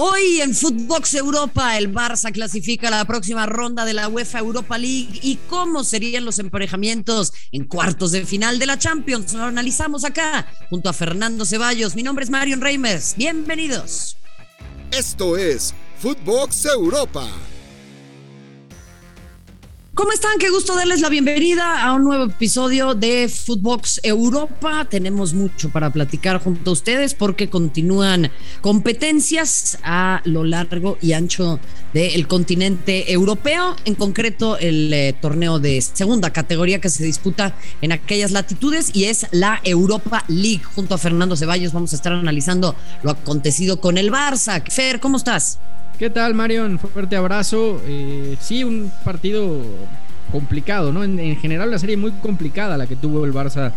Hoy en Footbox Europa, el Barça clasifica la próxima ronda de la UEFA Europa League y cómo serían los emparejamientos en cuartos de final de la Champions. Lo analizamos acá junto a Fernando Ceballos. Mi nombre es Marion Reimers. Bienvenidos. Esto es Footbox Europa ¿Cómo están? Qué gusto darles la bienvenida a un nuevo episodio de Footbox Europa. Tenemos mucho para platicar junto a ustedes porque continúan competencias a lo largo y ancho del continente europeo, en concreto el eh, torneo de segunda categoría que se disputa en aquellas latitudes y es la Europa League. Junto a Fernando Ceballos vamos a estar analizando lo acontecido con el Barça. Fer, ¿cómo estás? ¿Qué tal, Marion? Fuerte abrazo. Eh, sí, un partido complicado, ¿no? En, en, general, la serie muy complicada la que tuvo el Barça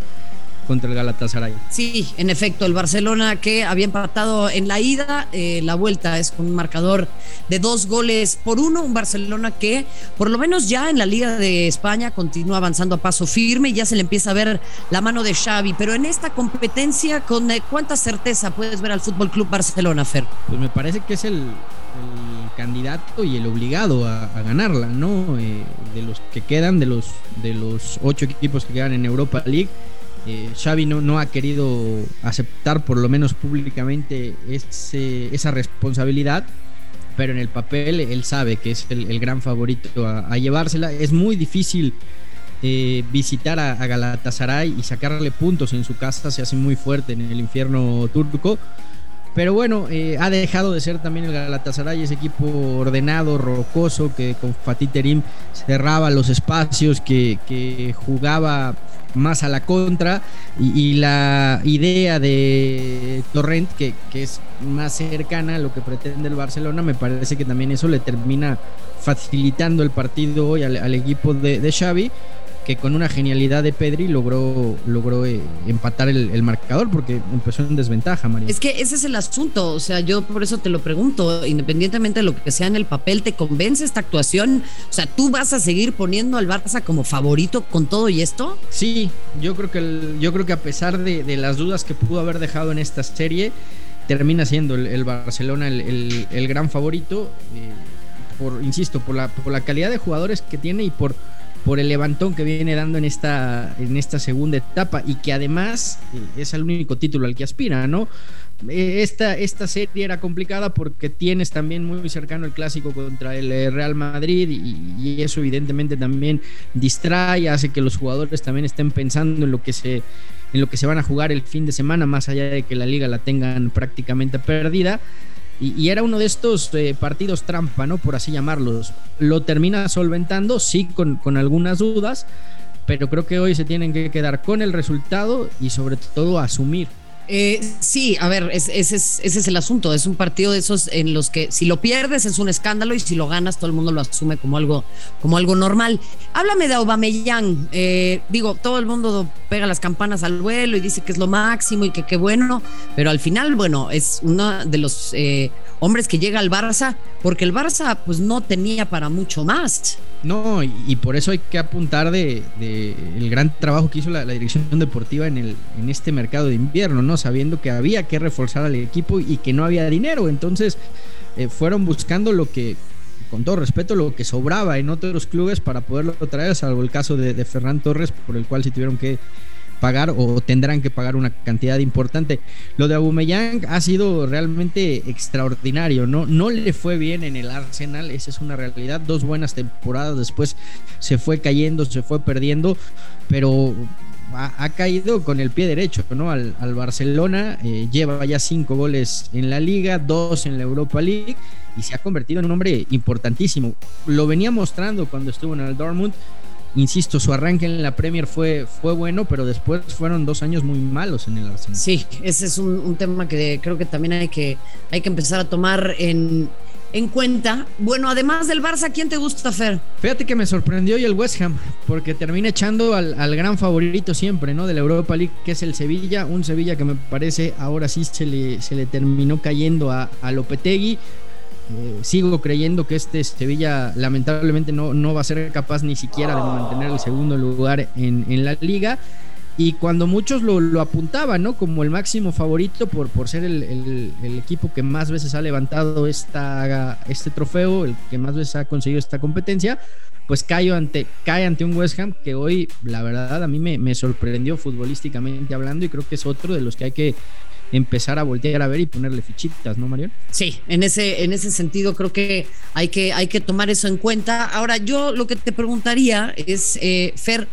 contra el Galatasaray. Sí, en efecto, el Barcelona que había empatado en la ida, eh, la vuelta es con un marcador de dos goles por uno, un Barcelona que por lo menos ya en la Liga de España continúa avanzando a paso firme y ya se le empieza a ver la mano de Xavi, pero en esta competencia, ¿con eh, cuánta certeza puedes ver al Fútbol Club Barcelona, Fer? Pues me parece que es el, candidato y el obligado a, ganarla, ¿no? Eh, de los que quedan, de los, de los ocho equipos que quedan en Europa League eh, Xavi no, ha querido aceptar, por lo menos públicamente, esa responsabilidad, pero en el papel él sabe que es el, gran favorito a, llevársela. Es muy difícil eh, visitar a, Galatasaray y sacarle puntos en su casa, se hace muy fuerte en el infierno turco. Pero bueno, eh, ha dejado de ser también el Galatasaray, ese equipo ordenado, rocoso, que con Fatih Terim cerraba los espacios, que, que jugaba más a la contra y, la idea de Torrent que, es más cercana a lo que pretende el Barcelona me parece que también eso le termina facilitando el partido hoy al, equipo de, de Xavi que con una genialidad de Pedri logró, logró eh, empatar el, marcador porque empezó en desventaja, María. Es que ese es el asunto, o sea, yo por eso te lo pregunto, independientemente de lo que sea en el papel, ¿te convence esta actuación? O sea, ¿tú vas a seguir poniendo al Barça como favorito con todo y esto? Sí, yo creo que, yo creo que a pesar de, las dudas que pudo haber dejado en esta serie, termina siendo el, Barcelona el, gran favorito, eh, por, insisto, por la, por la calidad de jugadores que tiene y por por el levantón que viene dando en esta, en esta segunda etapa y que además eh, es el único título al que aspira, ¿no? Eh, esta, esta serie era complicada porque tienes también muy cercano el clásico contra el eh, Real Madrid y, eso evidentemente también distrae, hace que los jugadores también estén pensando en lo que se en lo que se van a jugar el fin de semana, más allá de que la liga la tengan prácticamente perdida. Y, era uno de estos eh, partidos trampa, ¿no? Por así llamarlos. Lo termina solventando, sí, con, con algunas dudas, pero creo que hoy se tienen que quedar con el resultado y sobre todo asumir eh, sí, a ver, ese, es, el asunto. Es un partido de esos en los que si lo pierdes es un escándalo y si lo ganas todo el mundo lo asume como algo, como algo normal. Háblame de Aubameyang. Eh, digo, todo el mundo pega las campanas al vuelo y dice que es lo máximo y que qué bueno, pero al final, bueno, es uno de los eh, hombres que llega al Barça porque el Barça pues no tenía para mucho más. No, y, por eso hay que apuntar de, el gran trabajo que hizo la, dirección deportiva en, el, en este mercado de invierno, ¿no? Sabiendo que había que reforzar al equipo y que no había dinero. Entonces, eh, fueron buscando lo que, con todo respeto, lo que sobraba en otros clubes para poderlo traer, salvo el caso de, de Ferran Torres, por el cual sí tuvieron que pagar o tendrán que pagar una cantidad importante. Lo de Aubameyang ha sido realmente extraordinario, ¿no? No le fue bien en el Arsenal, esa es una realidad. Dos buenas temporadas después se fue cayendo, se fue perdiendo, pero ha, caído con el pie derecho, ¿no? Al, Barcelona, eh, lleva ya cinco goles en la liga, dos en la Europa League y se ha convertido en un hombre importantísimo. Lo venía mostrando cuando estuvo en el Dortmund Insisto, su arranque en la Premier fue, fue bueno, pero después fueron dos años muy malos en el Arsenal. Sí, ese es un, tema que creo que también hay que, hay que empezar a tomar en, en cuenta. Bueno, además del Barça, ¿quién te gusta, Fer? Fíjate que me sorprendió y el West Ham, porque termina echando al, gran favorito siempre, ¿no? De la Europa League, que es el Sevilla. Un Sevilla que me parece ahora sí se le, se le terminó cayendo a, a Lopetegui. Eh, sigo creyendo que este Sevilla lamentablemente no, no va a ser capaz ni siquiera de mantener el segundo lugar en, la liga. y cuando muchos lo, apuntaban, ¿no? Como el máximo favorito por, por ser el, equipo que más veces ha levantado esta, este trofeo, el que más veces ha conseguido esta competencia, pues cae ante, cae ante un West Ham que hoy, la verdad, a mí me, me sorprendió futbolísticamente hablando y creo que es otro de los que hay que empezar a voltear a ver y ponerle fichitas, ¿no, Marion? Sí, en ese, en ese sentido creo que hay, que hay que tomar eso en cuenta. Ahora, yo lo que te preguntaría es, eh, Fer,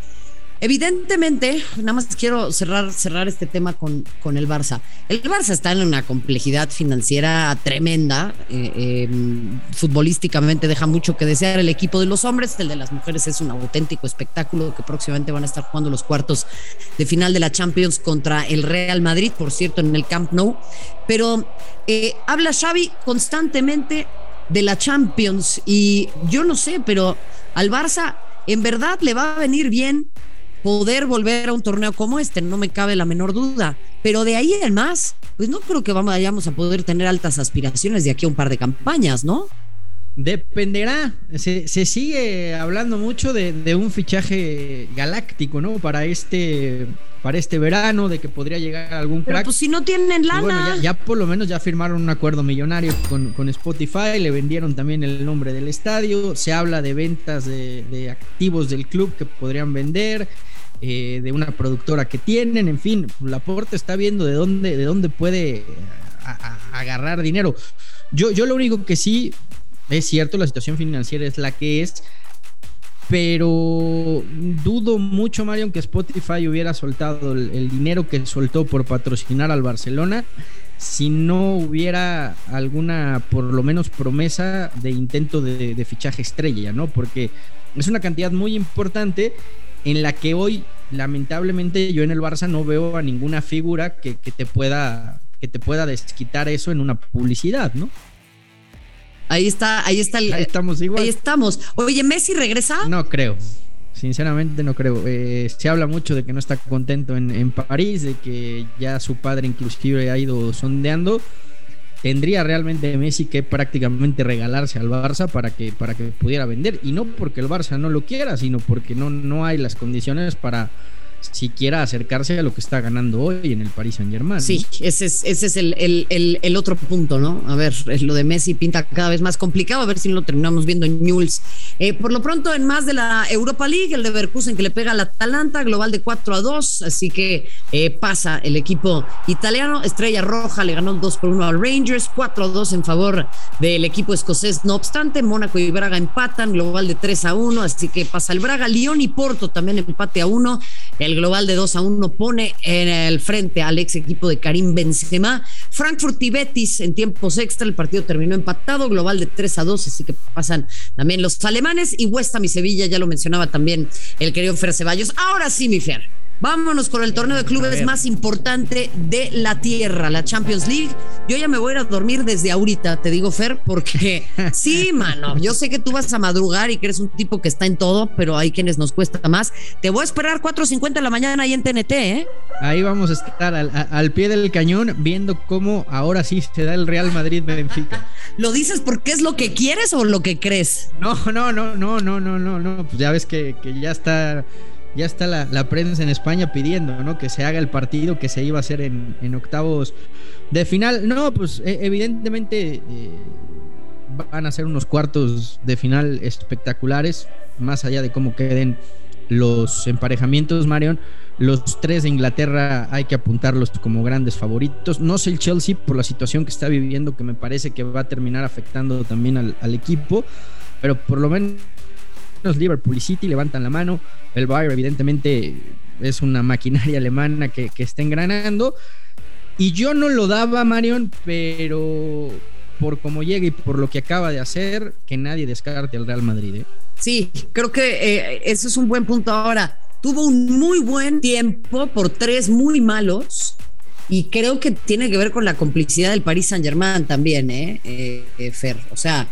Evidentemente, nada más quiero cerrar, cerrar este tema con, con el Barça. El Barça está en una complejidad financiera tremenda. Eh, em, futbolísticamente deja mucho que desear el equipo de los hombres. El de las mujeres es un auténtico espectáculo que próximamente van a estar jugando los cuartos de final de la Champions contra el Real Madrid, por cierto, en el Camp Nou. Pero eh, habla Xavi constantemente de la Champions y yo no sé, pero al Barça en verdad le va a venir bien poder volver a un torneo como este, no me cabe la menor duda. Pero de ahí en más, pues no creo que vayamos a poder tener altas aspiraciones de aquí a un par de campañas, ¿no? Dependerá. Se, sigue hablando mucho de, un fichaje galáctico, ¿no? Para este, para este verano, de que podría llegar algún crack. Pero pues si no tienen lana. bueno, ya, por lo menos ya firmaron un acuerdo millonario con, con, Spotify, le vendieron también el nombre del estadio. Se habla de ventas de, de activos del club que podrían vender. Eh, de una productora que tienen, en fin, Laporte está viendo de dónde, de dónde puede agarrar dinero. Yo, yo lo único que sí, es cierto, la situación financiera es la que es, pero dudo mucho, Mario, que Spotify hubiera soltado el, dinero que soltó por patrocinar al Barcelona si no hubiera alguna, por lo menos, promesa de intento de, de fichaje estrella, ¿no? Porque es una cantidad muy importante en la que hoy, lamentablemente, yo en el Barça no veo a ninguna figura que, te pueda que te pueda desquitar eso en una publicidad, ¿no? Ahí está, ahí está el, Ahí estamos igual. Ahí estamos. Oye, ¿Messi regresa? No creo. Sinceramente no creo. Eh, se habla mucho de que no está contento en, en París, de que ya su padre inclusive ha ido sondeando tendría realmente Messi que prácticamente regalarse al Barça para que, para que pudiera vender. Y no porque el Barça no lo quiera, sino porque no, no hay las condiciones para, siquiera acercarse a lo que está ganando hoy en el Paris Saint Germain. Sí, ese es, ese es el, otro punto, ¿no? A ver, lo de Messi pinta cada vez más complicado, a ver si no lo terminamos viendo en Newell's. Eh, por lo pronto, en más de la Europa League, el de Berkusen que le pega al Atalanta, global de 4 a 2, así que eh, pasa el equipo italiano. Estrella Roja le ganó 2 por 1 al Rangers, 4 a 2 en favor del equipo escocés. No obstante, Mónaco y Braga empatan, global de 3 a 1, así que pasa el Braga. Lyon y Porto también empate a 1. El global de 2 a 1 pone en el frente al ex equipo de Karim Benzema. Frankfurt y Betis en tiempos extra. El partido terminó empatado, global de 3 a 2, así que pasan también los alemanes. Y West Ham y Sevilla, ya lo mencionaba también el querido Fer Ceballos. Ahora sí, mi Fer. Vámonos con el torneo de clubes más importante de la tierra, la Champions League. Yo ya me voy a ir a dormir desde ahorita, te digo, Fer, porque sí, mano, yo sé que tú vas a madrugar y que eres un tipo que está en todo, pero hay quienes nos cuesta más. Te voy a esperar 4.50 de la mañana ahí en TNT, ¿eh? Ahí vamos a estar al, pie del cañón viendo cómo ahora sí se da el Real Madrid Benfica. ¿Lo dices porque es lo que quieres o lo que crees? No, no, no, no, no, no, no, no. Pues ya ves que, que ya está ya está la, prensa en España pidiendo ¿no? que se haga el partido que se iba a hacer en, octavos de final. No, pues e, evidentemente eh, van a ser unos cuartos de final espectaculares, más allá de cómo queden los emparejamientos, Marion. Los tres de Inglaterra hay que apuntarlos como grandes favoritos. No sé el Chelsea por la situación que está viviendo, que me parece que va a terminar afectando también al, al equipo, pero por lo menos Liverpool y City levantan la mano. El Bayern, evidentemente, es una maquinaria alemana que, está engranando. Y yo no lo daba, Marion, pero por cómo llega y por lo que acaba de hacer, que nadie descarte al Real Madrid. ¿eh? Sí, creo que eh, eso es un buen punto. Ahora, tuvo un muy buen tiempo por tres muy malos. Y creo que tiene que ver con la complicidad del Paris Saint Germain también, ¿eh? eh Fer. O sea,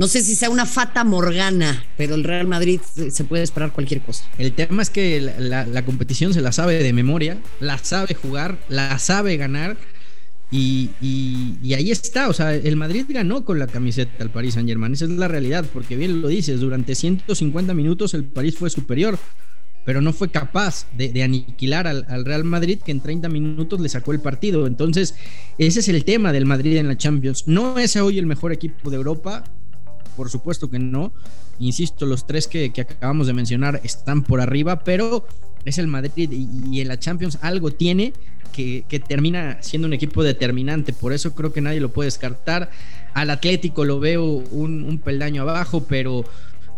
no sé si sea una fata morgana, pero el Real Madrid se puede esperar cualquier cosa. El tema es que la, competición se la sabe de memoria, la sabe jugar, la sabe ganar. Y, ahí está, o sea, el Madrid ganó con la camiseta al Paris Saint Germain, esa es la realidad, porque bien lo dices, durante 150 minutos el París fue superior, pero no fue capaz de, aniquilar al, al, Real Madrid que en 30 minutos le sacó el partido. Entonces, ese es el tema del Madrid en la Champions. No es hoy el mejor equipo de Europa, por supuesto que no. Insisto, los tres que, acabamos de mencionar están por arriba, pero es el Madrid y, en la Champions algo tiene que, termina siendo un equipo determinante. Por eso creo que nadie lo puede descartar. Al Atlético lo veo un peldaño abajo, pero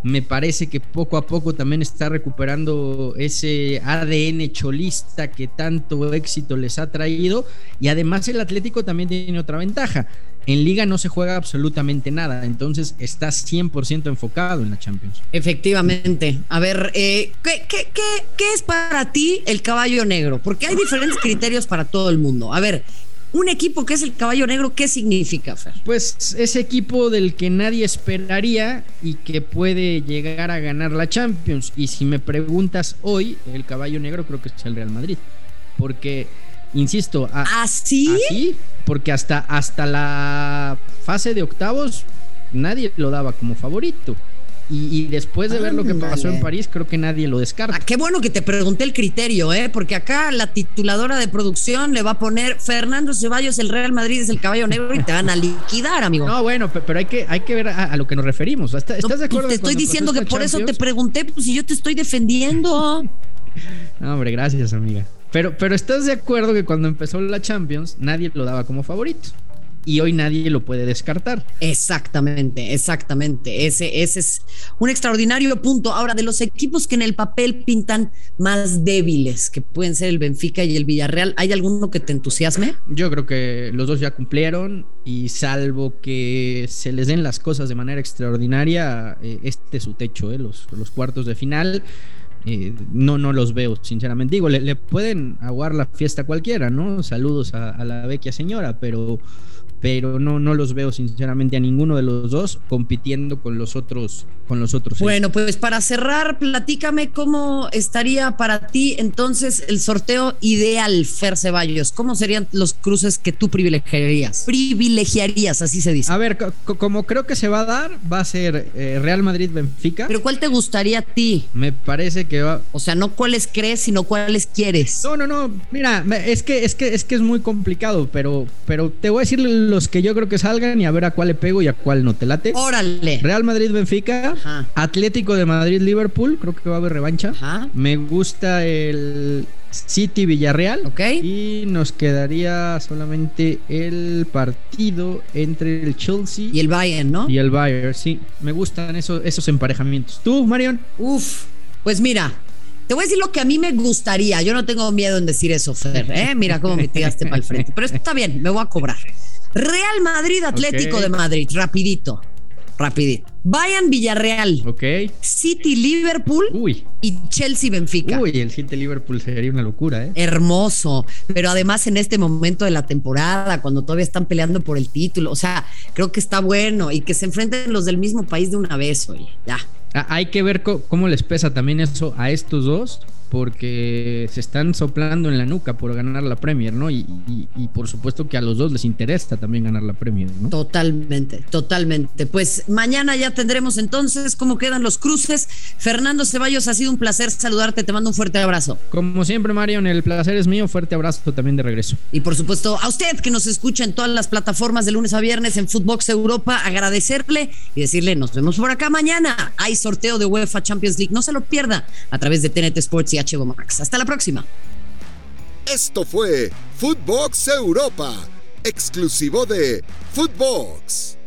me parece que poco a poco también está recuperando ese ADN cholista que tanto éxito les ha traído. Y además el Atlético también tiene otra ventaja. En liga no se juega absolutamente nada, entonces está 100% enfocado en la Champions. Efectivamente. A ver, eh, ¿qué, qué es para ti el caballo negro? Porque hay diferentes criterios para todo el mundo. A ver, un equipo que es el caballo negro, ¿qué significa, Fer? Pues ese equipo del que nadie esperaría y que puede llegar a ganar la Champions. Y si me preguntas hoy, el caballo negro creo que es el Real Madrid. Porque, insisto, ¿así? ¿Ah, porque hasta, hasta la fase de octavos nadie lo daba como favorito. Y, después de ver lo que pasó en París, creo que nadie lo descarta. Ah, qué bueno que te pregunté el criterio, ¿eh? Porque acá la tituladora de producción le va a poner Fernando Ceballos, el Real Madrid es el caballo negro y te van a liquidar, amigo. No, bueno, pero hay que, hay que ver a, lo que nos referimos. ¿Estás de acuerdo? Te estoy diciendo que por eso te pregunté, pues si yo te estoy defendiendo. no, hombre, gracias, amiga. Pero, pero ¿estás de acuerdo que cuando empezó la Champions nadie lo daba como favorito? Y hoy nadie lo puede descartar. Exactamente, exactamente. Ese, ese es un extraordinario punto. Ahora, de los equipos que en el papel pintan más débiles, que pueden ser el Benfica y el Villarreal, ¿hay alguno que te entusiasme? Yo creo que los dos ya cumplieron y salvo que se les den las cosas de manera extraordinaria, eh, este es su techo, eh, los, los cuartos de final. Eh, no, no los veo, sinceramente. Digo, le, pueden aguar la fiesta a cualquiera, ¿no? Saludos a, a la vecchia señora, pero pero no, no los veo sinceramente a ninguno de los dos compitiendo con los otros. Con los otros bueno, pues para cerrar, platícame cómo estaría para ti entonces el sorteo ideal, Fer Ceballos. ¿Cómo serían los cruces que tú privilegiarías? Privilegiarías, así se dice. A ver, como creo que se va a dar, va a ser eh, Real Madrid-Benfica. ¿Pero cuál te gustaría a ti? Me parece que va. O sea, no cuáles crees, sino cuáles quieres. No, no, no. Mira, es que es que es que es muy complicado, pero, pero te voy a decir los que yo creo que salgan y a ver a cuál le pego y a cuál no te late. Órale. Real Madrid Benfica, Atlético de Madrid Liverpool, creo que va a haber revancha. Me gusta el City Villarreal. Ok. Y nos quedaría solamente el partido entre el Chelsea y el Bayern, ¿no? Y el Bayern, sí. Me gustan esos, esos emparejamientos. ¿Tú, Marion? Uf, pues mira, te voy a decir lo que a mí me gustaría. Yo no tengo miedo en decir eso, Fer. ¿eh? Mira cómo me tiraste para el frente. Pero está bien, me voy a cobrar. Real Madrid, Atlético de Madrid, rapidito. Rapidito. Bayern Villarreal. Ok. City Liverpool. Uy. Y Chelsea Benfica. Uy, el City Liverpool sería una locura, ¿eh? Hermoso. Pero además en este momento de la temporada, cuando todavía están peleando por el título. O sea, creo que está bueno. Y que se enfrenten los del mismo país de una vez, oye. Ya. Ah, hay que ver cómo les pesa también eso a estos dos porque se están soplando en la nuca por ganar la Premier, ¿no? Y, por supuesto que a los dos les interesa también ganar la Premier, ¿no? Totalmente, totalmente. Pues mañana ya tendremos entonces cómo quedan los cruces. Fernando Ceballos, ha sido un placer saludarte, te mando un fuerte abrazo. Como siempre, Marion, el placer es mío, fuerte abrazo también de regreso. Y por supuesto, a usted que nos escucha en todas las plataformas de lunes a viernes en Footbox Europa, agradecerle y decirle, nos vemos por acá mañana. Hay sorteo de UEFA Champions League, no se lo pierda a través de TNT Sports y Max. Hasta la próxima. Esto fue Footbox Europa, exclusivo de Footbox.